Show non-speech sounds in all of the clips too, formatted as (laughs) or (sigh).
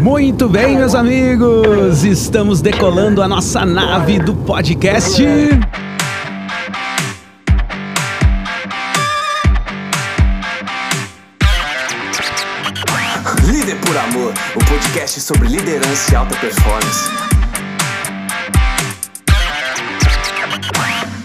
Muito bem, meus amigos, estamos decolando a nossa nave do podcast. Líder por Amor, o podcast sobre liderança e alta performance.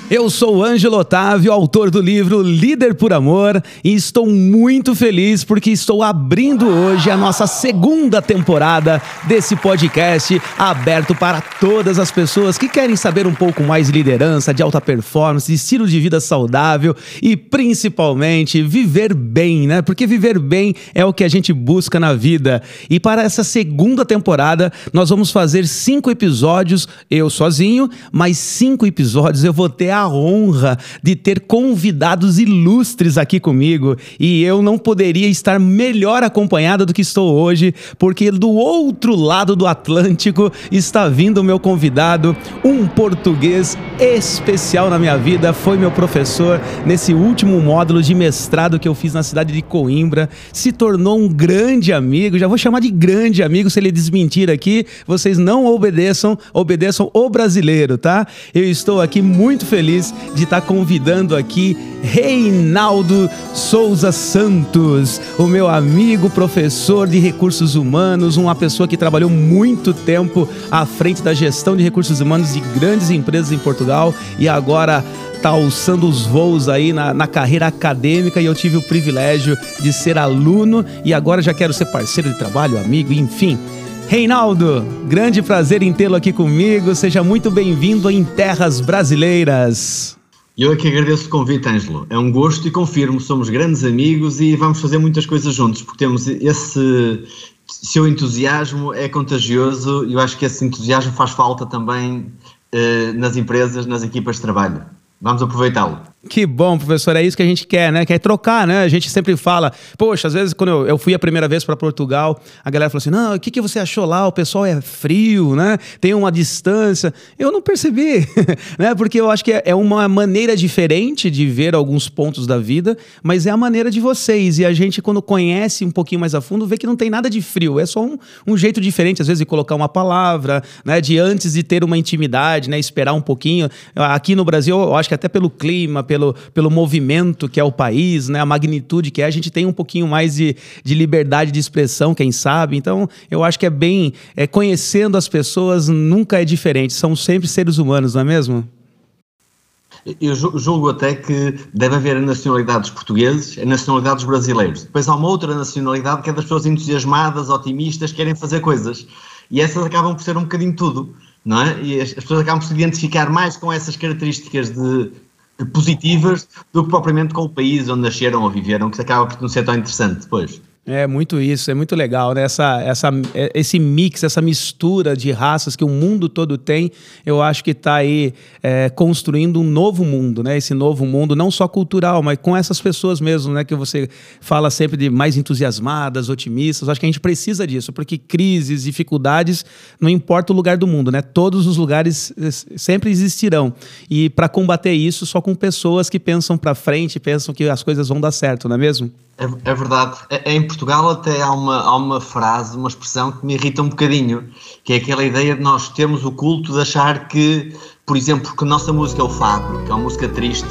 Eu sou Ângelo Otávio, autor do livro Líder por Amor, e estou muito feliz porque estou abrindo hoje a nossa segunda temporada desse podcast, aberto para todas as pessoas que querem saber um pouco mais de liderança, de alta performance, de estilo de vida saudável e principalmente viver bem, né? Porque viver bem é o que a gente busca na vida. E para essa segunda temporada, nós vamos fazer cinco episódios, eu sozinho, mas cinco episódios eu vou ter a honra de ter convidados ilustres aqui comigo. E eu não poderia estar melhor acompanhada do que estou hoje, porque do outro lado do Atlântico está vindo o meu convidado, um português especial na minha vida, foi meu professor nesse último módulo de mestrado que eu fiz na cidade de Coimbra, se tornou um grande amigo, já vou chamar de grande amigo se ele desmentir aqui, vocês não obedeçam, obedeçam o brasileiro, tá? Eu estou aqui muito feliz feliz de estar convidando aqui Reinaldo Souza Santos, o meu amigo professor de recursos humanos, uma pessoa que trabalhou muito tempo à frente da gestão de recursos humanos de grandes empresas em Portugal e agora está alçando os voos aí na, na, carreira acadêmica e eu tive o privilégio de ser aluno e agora já quero ser parceiro de trabalho, amigo, enfim. Reinaldo, grande prazer em tê-lo aqui comigo. Seja muito bem-vindo em Terras Brasileiras. Eu é que agradeço o convite, Ângelo. É um gosto e confirmo, somos grandes amigos e vamos fazer muitas coisas juntos, porque temos esse seu entusiasmo é contagioso e eu acho que esse entusiasmo faz falta também eh, nas empresas, nas equipas de trabalho. Vamos aproveitá-lo. Que bom, professor, é isso que a gente quer, né? Quer trocar, né? A gente sempre fala, poxa, às vezes quando eu, eu fui a primeira vez para Portugal, a galera falou assim: não, o que, que você achou lá? O pessoal é frio, né? Tem uma distância. Eu não percebi, (laughs) né? Porque eu acho que é, é uma maneira diferente de ver alguns pontos da vida, mas é a maneira de vocês. E a gente, quando conhece um pouquinho mais a fundo, vê que não tem nada de frio. É só um, um jeito diferente, às vezes, de colocar uma palavra, né? De antes de ter uma intimidade, né? Esperar um pouquinho. Aqui no Brasil, eu acho que até pelo clima, pelo pelo, pelo movimento que é o país, né, a magnitude que é, a gente tem um pouquinho mais de, de liberdade de expressão, quem sabe. Então, eu acho que é bem. É, conhecendo as pessoas nunca é diferente, são sempre seres humanos, não é mesmo? Eu julgo até que deve haver nacionalidades portugueses e nacionalidades brasileiros. Depois há uma outra nacionalidade que é das pessoas entusiasmadas, otimistas, que querem fazer coisas. E essas acabam por ser um bocadinho tudo, não é? E as, pessoas acabam por se identificar mais com essas características de positivas do que propriamente com o país onde nasceram ou viveram, que acaba por não ser tão interessante depois. É muito isso, é muito legal, né? Essa, essa, é, esse mix, essa mistura de raças que o mundo todo tem, eu acho que está aí é, construindo um novo mundo, né? Esse novo mundo, não só cultural, mas com essas pessoas mesmo, né? Que você fala sempre de mais entusiasmadas, otimistas. Acho que a gente precisa disso, porque crises, dificuldades, não importa o lugar do mundo, né? Todos os lugares eh, sempre existirão. E para combater isso, só com pessoas que pensam para frente, pensam que as coisas vão dar certo, não é mesmo? É, é verdade. É, é, em Portugal até há uma, há uma frase, uma expressão que me irrita um bocadinho, que é aquela ideia de nós termos o culto de achar que, por exemplo, que a nossa música é o fado, que é uma música triste,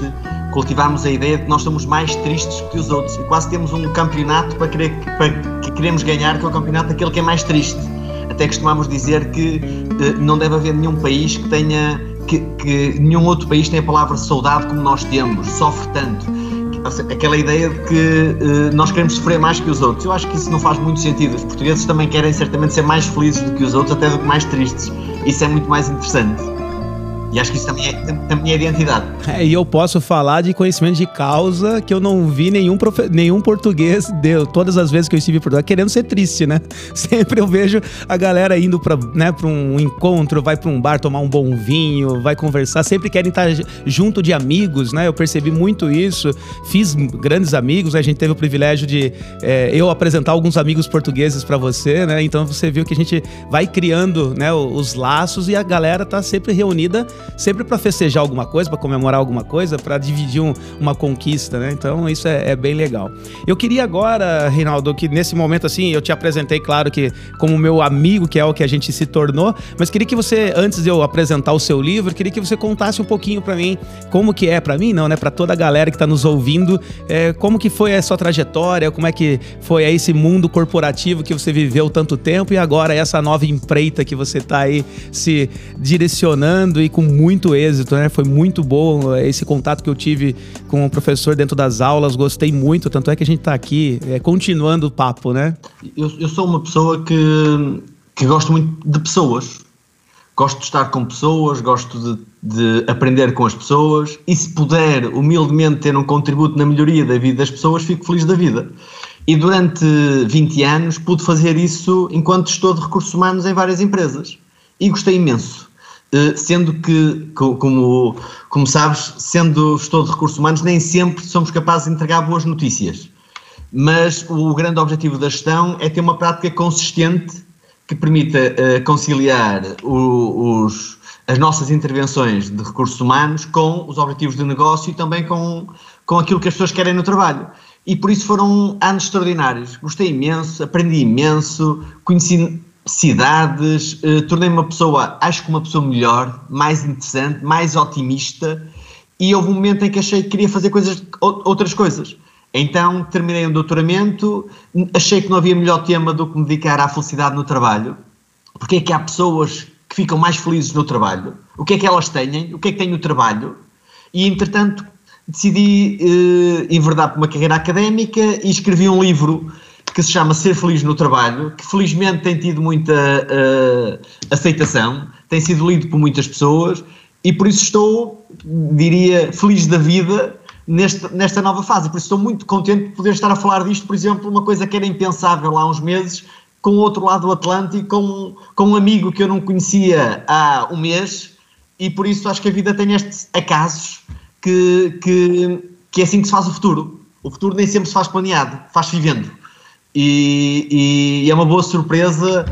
cultivarmos a ideia de que nós somos mais tristes que os outros e quase temos um campeonato para, querer, para que queremos ganhar, que é o campeonato daquele que é mais triste. Até costumamos dizer que eh, não deve haver nenhum país que tenha, que, que nenhum outro país tenha a palavra saudade como nós temos, sofre tanto aquela ideia de que uh, nós queremos sofrer mais que os outros. Eu acho que isso não faz muito sentido. Os portugueses também querem certamente ser mais felizes do que os outros, até do que mais tristes. Isso é muito mais interessante. E acho que isso também é, também é identidade. É, e eu posso falar de conhecimento de causa que eu não vi nenhum, profe... nenhum português, deu, todas as vezes que eu estive em Portugal, querendo ser triste, né? (laughs) Sempre eu vejo a galera indo para né, um encontro, vai para um bar tomar um bom vinho, vai conversar, sempre querem estar junto de amigos, né? Eu percebi muito isso, fiz grandes amigos, né? a gente teve o privilégio de é, eu apresentar alguns amigos portugueses para você, né? Então você viu que a gente vai criando né, os laços e a galera tá sempre reunida sempre para festejar alguma coisa, para comemorar alguma coisa, para dividir um, uma conquista, né? Então isso é, é, bem legal. Eu queria agora, Reinaldo, que nesse momento assim, eu te apresentei, claro que como meu amigo, que é o que a gente se tornou, mas queria que você, antes de eu apresentar o seu livro, queria que você contasse um pouquinho para mim como que é, para mim não, né? Para toda a galera que está nos ouvindo, é, como que foi a sua trajetória, como é que foi aí esse mundo corporativo que você viveu tanto tempo e agora essa nova empreita que você está aí se direcionando e com muito êxito, né? Foi muito bom esse contato que eu tive com o professor dentro das aulas, gostei muito, tanto é que a gente está aqui é, continuando o papo, né? Eu, eu sou uma pessoa que, que gosto muito de pessoas, gosto de estar com pessoas, gosto de, de, aprender com as pessoas e se puder humildemente ter um contributo na melhoria da vida das pessoas, fico feliz da vida. E durante 20 anos pude fazer isso enquanto estou de recursos humanos em várias empresas. E gostei imenso. Eh, sendo que, como, como sabes, sendo estou de recursos humanos, nem sempre somos capazes de entregar boas notícias. Mas o grande objetivo da gestão é ter uma prática consistente que permita uh, conciliar o, os, as nossas intervenções de recursos humanos com os objetivos de negócio e também com, com aquilo que as pessoas querem no trabalho e por isso foram anos extraordinários. Gostei imenso, aprendi imenso, conheci cidades, eh, tornei-me uma pessoa, acho que uma pessoa melhor, mais interessante, mais otimista e houve um momento em que achei que queria fazer coisas, outras coisas. Então terminei um doutoramento, achei que não havia melhor tema do que me dedicar à felicidade no trabalho, porque é que há pessoas que ficam mais felizes no trabalho, o que é que elas têm, o que é que têm no trabalho, e entretanto decidi uh, enverdar para uma carreira académica e escrevi um livro que se chama Ser Feliz no Trabalho, que felizmente tem tido muita uh, aceitação, tem sido lido por muitas pessoas e por isso estou, diria, feliz da vida nesta, nesta nova fase. Por isso estou muito contente de poder estar a falar disto, por exemplo, uma coisa que era impensável há uns meses, com o outro lado do Atlântico, com, com um amigo que eu não conhecia há um mês, e por isso acho que a vida tem estes acasos que, que, que é assim que se faz o futuro. O futuro nem sempre se faz planeado, faz vivendo. E, e é uma boa surpresa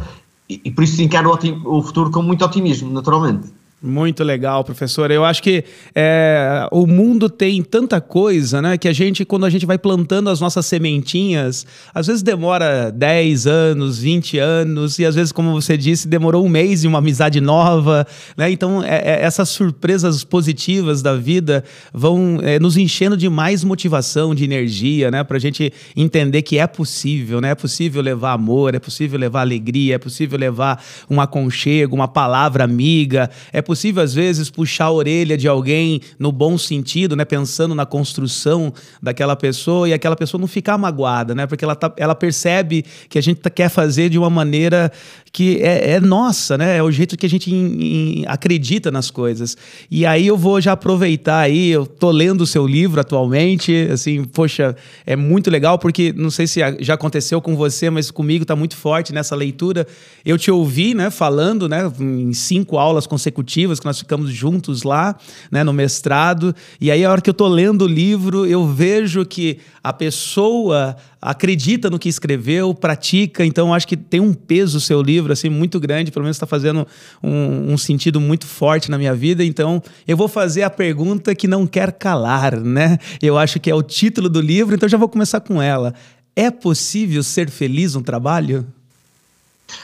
e, e por isso encaro o, o futuro com muito otimismo, naturalmente. Muito legal, professor. Eu acho que é, o mundo tem tanta coisa, né? Que a gente, quando a gente vai plantando as nossas sementinhas, às vezes demora 10 anos, 20 anos, e às vezes, como você disse, demorou um mês e uma amizade nova, né? Então, é, é, essas surpresas positivas da vida vão é, nos enchendo de mais motivação, de energia, né? Para a gente entender que é possível, né? É possível levar amor, é possível levar alegria, é possível levar um aconchego, uma palavra amiga, é possível possível, às vezes, puxar a orelha de alguém no bom sentido, né? Pensando na construção daquela pessoa e aquela pessoa não ficar magoada, né? Porque ela, tá, ela percebe que a gente tá, quer fazer de uma maneira que é, é, nossa, né? É o jeito que a gente in, in, acredita nas coisas. E aí eu vou já aproveitar aí, eu tô lendo o seu livro atualmente, assim, poxa, é muito legal porque não sei se já aconteceu com você, mas comigo tá muito forte nessa leitura. Eu te ouvi, né, falando, né, em cinco aulas consecutivas que nós ficamos juntos lá, né, no mestrado. E aí a hora que eu tô lendo o livro, eu vejo que a pessoa acredita no que escreveu, pratica, então acho que tem um peso o seu livro assim muito grande, pelo menos está fazendo um, um, sentido muito forte na minha vida. Então eu vou fazer a pergunta que não quer calar, né? Eu acho que é o título do livro, então já vou começar com ela. É possível ser feliz no trabalho?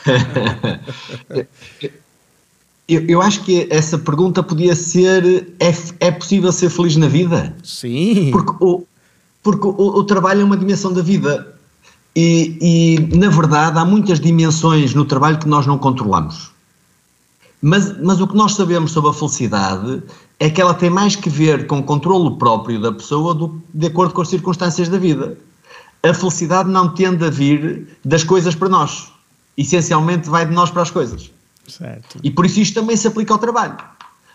(laughs) eu, eu, acho que essa pergunta podia ser: é, é possível ser feliz na vida? Sim. Porque o, porque o, o trabalho é uma dimensão da vida. E, e, na verdade, há muitas dimensões no trabalho que nós não controlamos. Mas, mas o que nós sabemos sobre a felicidade é que ela tem mais que ver com o controlo próprio da pessoa do, de acordo com as circunstâncias da vida. A felicidade não tende a vir das coisas para nós. Essencialmente vai de nós para as coisas. Certo. E por isso isto também se aplica ao trabalho.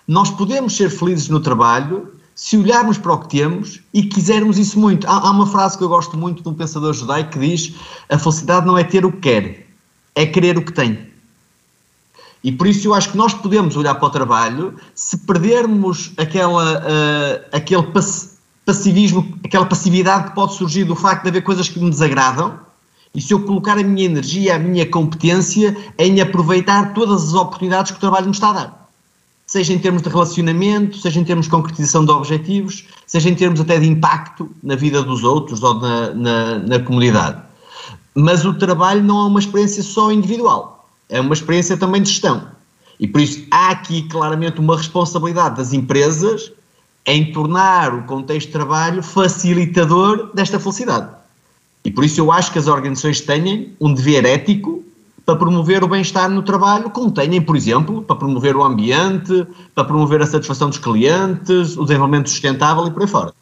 Nós podemos ser felizes no trabalho se olharmos para o que temos e quisermos isso muito. Há, há, uma frase que eu gosto muito de um pensador judaico que diz: a felicidade não é ter o que quer, é querer o que tem. E por isso eu acho que nós podemos olhar para o trabalho se perdermos aquela, uh, aquele passivismo, aquela passividade que pode surgir do facto de haver coisas que me desagradam. E se eu colocar a minha energia, a minha competência em aproveitar todas as oportunidades que o trabalho me está a dar seja em termos de relacionamento, seja em termos de concretização de objetivos, seja em termos até de impacto na vida dos outros ou na, na, na comunidade. Mas o trabalho não é uma experiência só individual, é uma experiência também de gestão. E por isso há aqui claramente uma responsabilidade das empresas em tornar o contexto de trabalho facilitador desta felicidade. E por isso eu acho que as organizações têm um dever ético para promover o bem-estar no trabalho, como têm, por exemplo, para promover o ambiente, para promover a satisfação dos clientes, o desenvolvimento sustentável e por aí fora.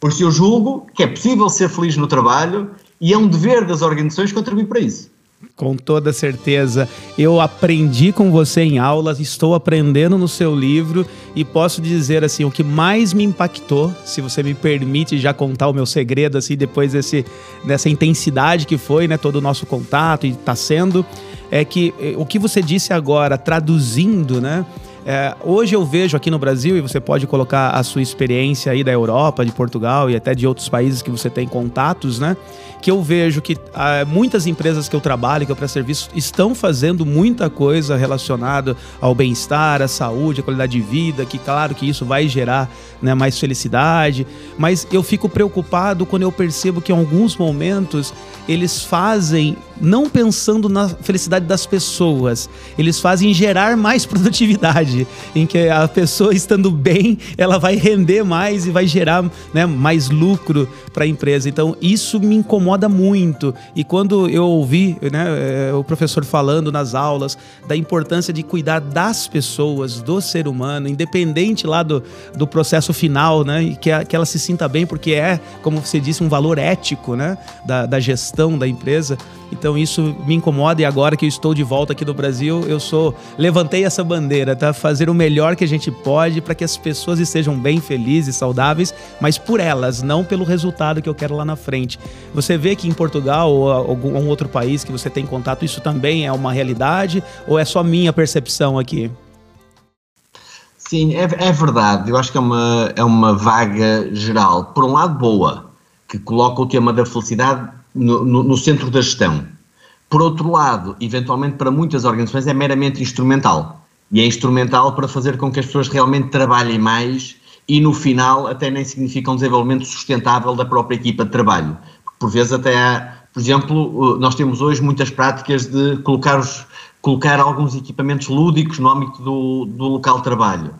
Por isso eu julgo que é possível ser feliz no trabalho e é um dever das organizações contribuir para isso. Com toda certeza. Eu aprendi com você em aulas, estou aprendendo no seu livro e posso dizer assim, o que mais me impactou, se você me permite já contar o meu segredo assim depois desse dessa intensidade que foi, né, todo o nosso contato e está sendo, é que eh, o que você disse agora, traduzindo, né, é, hoje eu vejo aqui no Brasil, e você pode colocar a sua experiência aí da Europa, de Portugal e até de outros países que você tem contatos, né? Que eu vejo que ah, muitas empresas que eu trabalho, que eu presto serviço, estão fazendo muita coisa relacionada ao bem-estar, à saúde, à qualidade de vida, que claro que isso vai gerar né, mais felicidade, mas eu fico preocupado quando eu percebo que em alguns momentos eles fazem não pensando na felicidade das pessoas, eles fazem gerar mais (laughs) produtividade, em que a pessoa estando bem, ela vai render mais e vai gerar né, mais lucro para a empresa. Então isso me incomoda muito. E quando eu ouvi né, eh, o professor falando nas aulas da importância de cuidar das pessoas, do ser humano, independente lá do, do processo final, né, e que, a, que ela se sinta bem, porque é, como você disse, um valor ético né, da, da gestão da empresa. Então isso me incomoda e agora que eu estou de volta aqui no Brasil, eu sou levantei essa bandeira, tá? Fazer o melhor que a gente pode para que as pessoas estejam bem felizes, saudáveis, mas por elas, não pelo resultado que eu quero lá na frente. Você vê que em Portugal ou algum outro país que você tem contato, isso também é uma realidade ou é só minha percepção aqui? Sim, é, é verdade. Eu acho que é uma, é uma vaga geral. Por um lado, boa, que coloca o tema da felicidade no, no, no centro da gestão. Por outro lado, eventualmente para muitas organizações é meramente instrumental. E é instrumental para fazer com que as pessoas realmente trabalhem mais e no final até nem significa um desenvolvimento sustentável da própria equipa de trabalho. Por vezes até há, por exemplo, nós temos hoje muitas práticas de colocar, os, colocar alguns equipamentos lúdicos no âmbito do, do local de trabalho.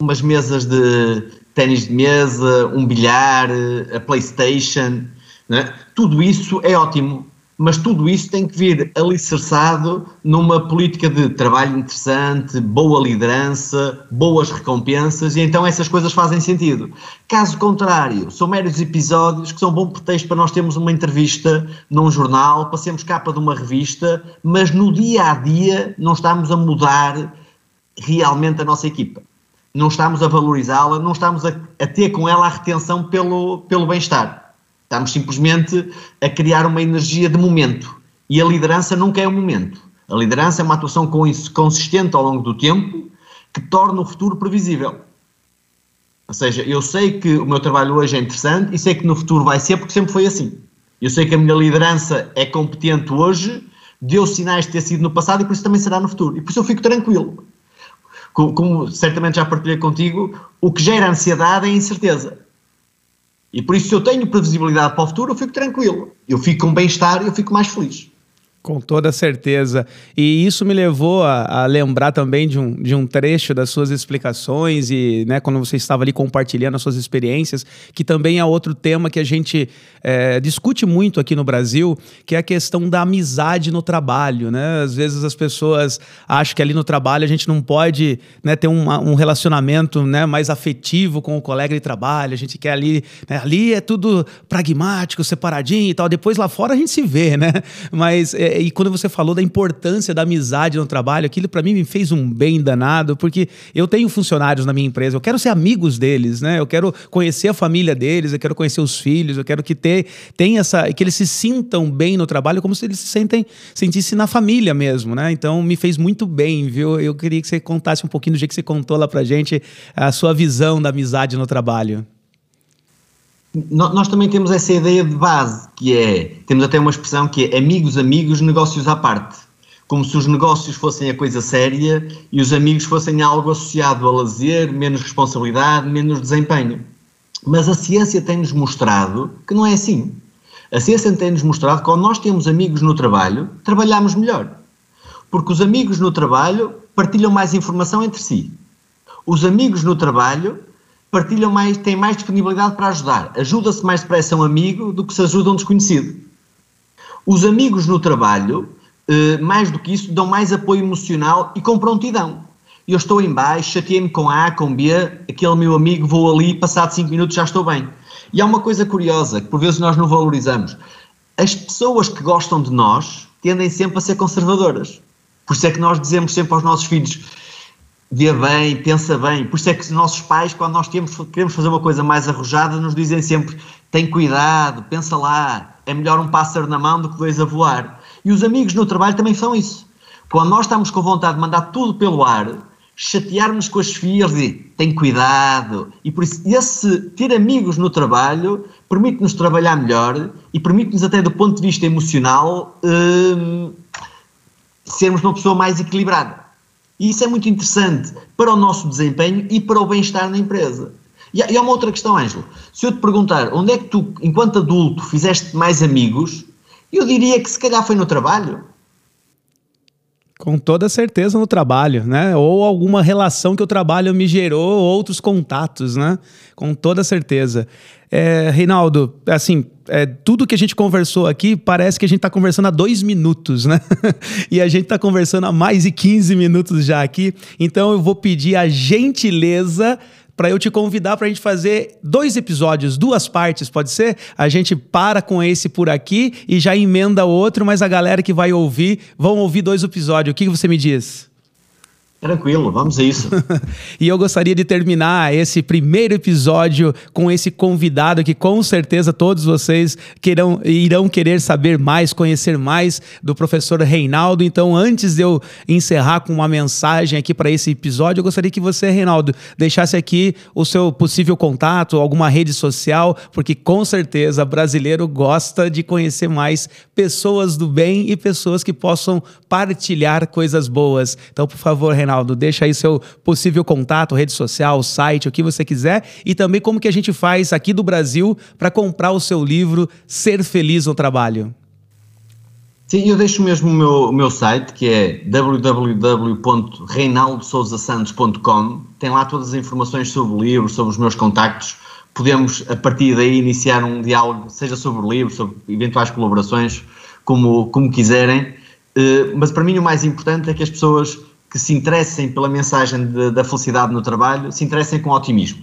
Umas mesas de ténis de mesa, um bilhar, a Playstation, né? Tudo isso é ótimo, mas tudo isso tem que vir alicerçado numa política de trabalho interessante, boa liderança, boas recompensas, e então essas coisas fazem sentido. Caso contrário, são meros episódios que são bom pretexto para nós termos uma entrevista num jornal, passemos capa de uma revista, mas no dia a dia não estamos a mudar realmente a nossa equipa. Não estamos a valorizá-la, não estamos a, a ter com ela a retenção pelo, pelo bem-estar. Estamos simplesmente a criar uma energia de momento. E a liderança nunca é um momento. A liderança é uma atuação consistente ao longo do tempo que torna o futuro previsível. Ou seja, eu sei que o meu trabalho hoje é interessante e sei que no futuro vai ser porque sempre foi assim. Eu sei que a minha liderança é competente hoje, deu sinais de ter sido no passado e por isso também será no futuro. E por isso eu fico tranquilo. Como, como certamente já partilhei contigo, o que gera ansiedade é incerteza. E por isso, se eu tenho previsibilidade para o futuro, eu fico tranquilo. Eu fico com bem-estar e eu fico mais feliz. Com toda certeza. E isso me levou a, a, lembrar também de um, de um trecho das suas explicações e né, quando você estava ali compartilhando as suas experiências, que também é outro tema que a gente é, discute muito aqui no Brasil, que é a questão da amizade no trabalho. Né? Às vezes as pessoas acham que ali no trabalho a gente não pode né, ter um, um relacionamento né, mais afetivo com o colega de trabalho, a gente quer ali, né, ali é tudo pragmático, separadinho e tal. Depois lá fora a gente se vê, né? Mas. É, e quando você falou da importância da amizade no trabalho, aquilo para mim me fez um bem danado, porque eu tenho funcionários na minha empresa, eu quero ser amigos deles, né? Eu quero conhecer a família deles, eu quero conhecer os filhos, eu quero que ter, tenha essa, que eles se sintam bem no trabalho, como se eles se sentem, sentissem na família mesmo, né? Então me fez muito bem, viu? Eu queria que você contasse um pouquinho do jeito que você contou lá pra gente a sua visão da amizade no trabalho nós também temos essa ideia de base, que é, temos até uma expressão que é amigos, amigos, negócios à parte. como se os negócios fossem a coisa séria e os amigos fossem algo associado a lazer, menos responsabilidade, menos desempenho. Mas a ciência tem-nos mostrado que não é assim. A ciência tem-nos mostrado que quando nós temos amigos no trabalho, trabalhamos melhor. Porque os amigos no trabalho partilham mais informação entre si. Os amigos no trabalho partilham mais, têm mais disponibilidade para ajudar. Ajuda-se mais depressa um amigo do que se ajuda um desconhecido. Os amigos no trabalho, eh, mais do que isso, dão mais apoio emocional e com prontidão. Eu estou em baixo, chateei-me com A, com B, aquele meu amigo, vou ali, passado 5 minutos já estou bem. E há uma coisa curiosa, que por vezes nós não valorizamos. As pessoas que gostam de nós tendem sempre a ser conservadoras. Por isso é que nós dizemos sempre aos nossos filhos, vê bem, pensa bem. Por isso é que os nossos pais, quando nós temos, queremos fazer uma coisa mais arrojada, nos dizem sempre: tem cuidado, pensa lá, é melhor um pássaro na mão do que dois a voar. E os amigos no trabalho também são isso. Quando nós estamos com vontade de mandar tudo pelo ar, chatearmos com as filhas e tem cuidado. E por isso, esse ter amigos no trabalho permite-nos trabalhar melhor e permite-nos, até do ponto de vista emocional, hum, sermos uma pessoa mais equilibrada. E isso é muito interessante para o nosso desempenho e para o bem-estar na empresa. E há, uma outra questão, Ângelo. Se eu te perguntar onde é que tu, enquanto adulto, fizeste mais amigos, eu diria que se calhar foi no trabalho. Com toda certeza no trabalho, né? Ou alguma relação que o trabalho me gerou, outros contatos, né? Com toda certeza. É, Reinaldo, assim, é, tudo que a gente conversou aqui parece que a gente está conversando há dois minutos, né? (laughs) e a gente está conversando há mais de 15 minutos já aqui. Então eu vou pedir a gentileza para eu te convidar para a gente fazer dois episódios, duas partes, pode ser? A gente para com esse por aqui e já emenda outro, mas a galera que vai ouvir vão ouvir dois episódios. O que você me diz? Tranquilo, vamos a isso. (laughs) e eu gostaria de terminar esse primeiro episódio com esse convidado que com certeza todos vocês queiram, irão querer saber mais, conhecer mais do professor Reinaldo. Então, antes de eu encerrar com uma mensagem aqui para esse episódio, eu gostaria que você, Reinaldo, deixasse aqui o seu possível contato, alguma rede social, porque com certeza brasileiro gosta de conhecer mais pessoas do bem e pessoas que possam partilhar coisas boas. Então, por favor, Reinaldo, Reinaldo? Deixa aí seu possível contato, rede social, site, o que você quiser. E também como que a gente faz aqui do Brasil para comprar o seu livro Ser Feliz no Trabalho. Sim, eu deixo mesmo o meu, o meu site, que é www.reinaldosousasantos.com. Tem lá todas as informações sobre o livro, sobre os meus contactos. Podemos, a partir daí, iniciar um diálogo, seja sobre o livro, sobre eventuais colaborações, como, como quiserem. Uh, mas para mim o mais importante é que as pessoas que se interessem pela mensagem de, da felicidade no trabalho, se interessem com otimismo.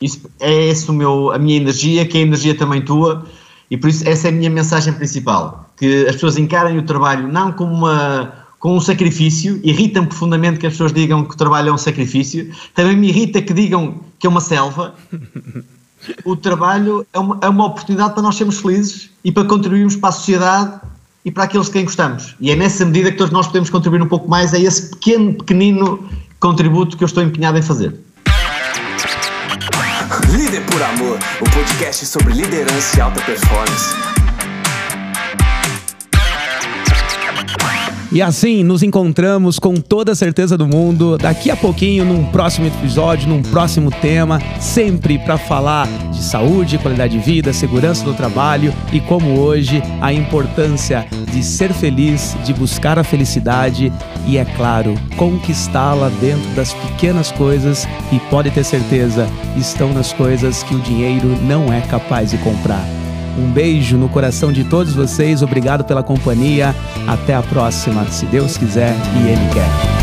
Isso é esse o meu, a minha energia, que é a energia também tua, e por isso essa é a minha mensagem principal, que as pessoas encarem o trabalho não como uma com um sacrifício, irrita-me profundamente que as pessoas digam que o trabalho é um sacrifício, também me irrita que digam que é uma selva. (laughs) O trabalho é uma, é uma oportunidade para nós sermos felizes e para contribuirmos para a sociedade e para aqueles de quem gostamos. E é nessa medida que todos nós podemos contribuir um pouco mais a esse pequeno, pequenino contributo que eu estou empenhado em fazer. Líder por Amor, o um podcast sobre liderança e alta performance. E assim nos encontramos com toda a certeza do mundo daqui a pouquinho num próximo episódio, num próximo tema, sempre para falar de saúde, qualidade de vida, segurança do trabalho e como hoje a importância de ser feliz, de buscar a felicidade e é claro, conquistá-la dentro das pequenas coisas e pode ter certeza, estão nas coisas que o dinheiro não é capaz de comprar. Um beijo no coração de todos vocês. Obrigado pela companhia. Até a próxima, se Deus quiser e Ele quer.